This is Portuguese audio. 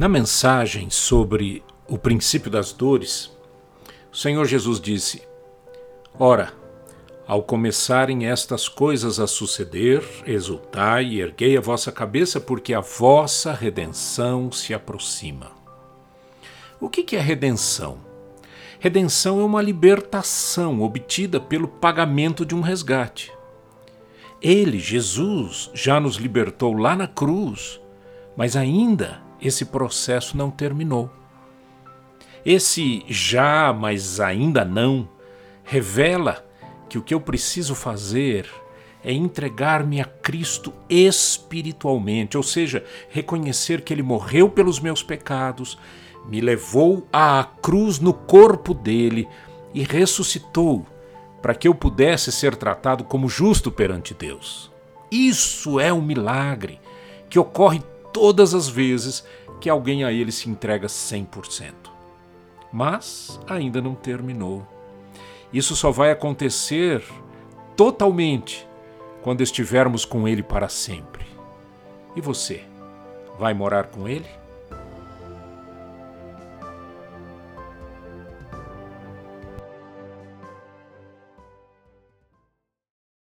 Na mensagem sobre o princípio das dores, o Senhor Jesus disse: Ora, ao começarem estas coisas a suceder, exultai e erguei a vossa cabeça, porque a vossa redenção se aproxima. O que é redenção? Redenção é uma libertação obtida pelo pagamento de um resgate. Ele, Jesus, já nos libertou lá na cruz, mas ainda esse processo não terminou. Esse já, mas ainda não, revela que o que eu preciso fazer é entregar-me a Cristo espiritualmente, ou seja, reconhecer que Ele morreu pelos meus pecados, me levou à cruz no corpo dele e ressuscitou para que eu pudesse ser tratado como justo perante Deus. Isso é um milagre que ocorre todas as vezes que alguém a ele se entrega 100%. Mas ainda não terminou. Isso só vai acontecer totalmente quando estivermos com ele para sempre. E você, vai morar com ele?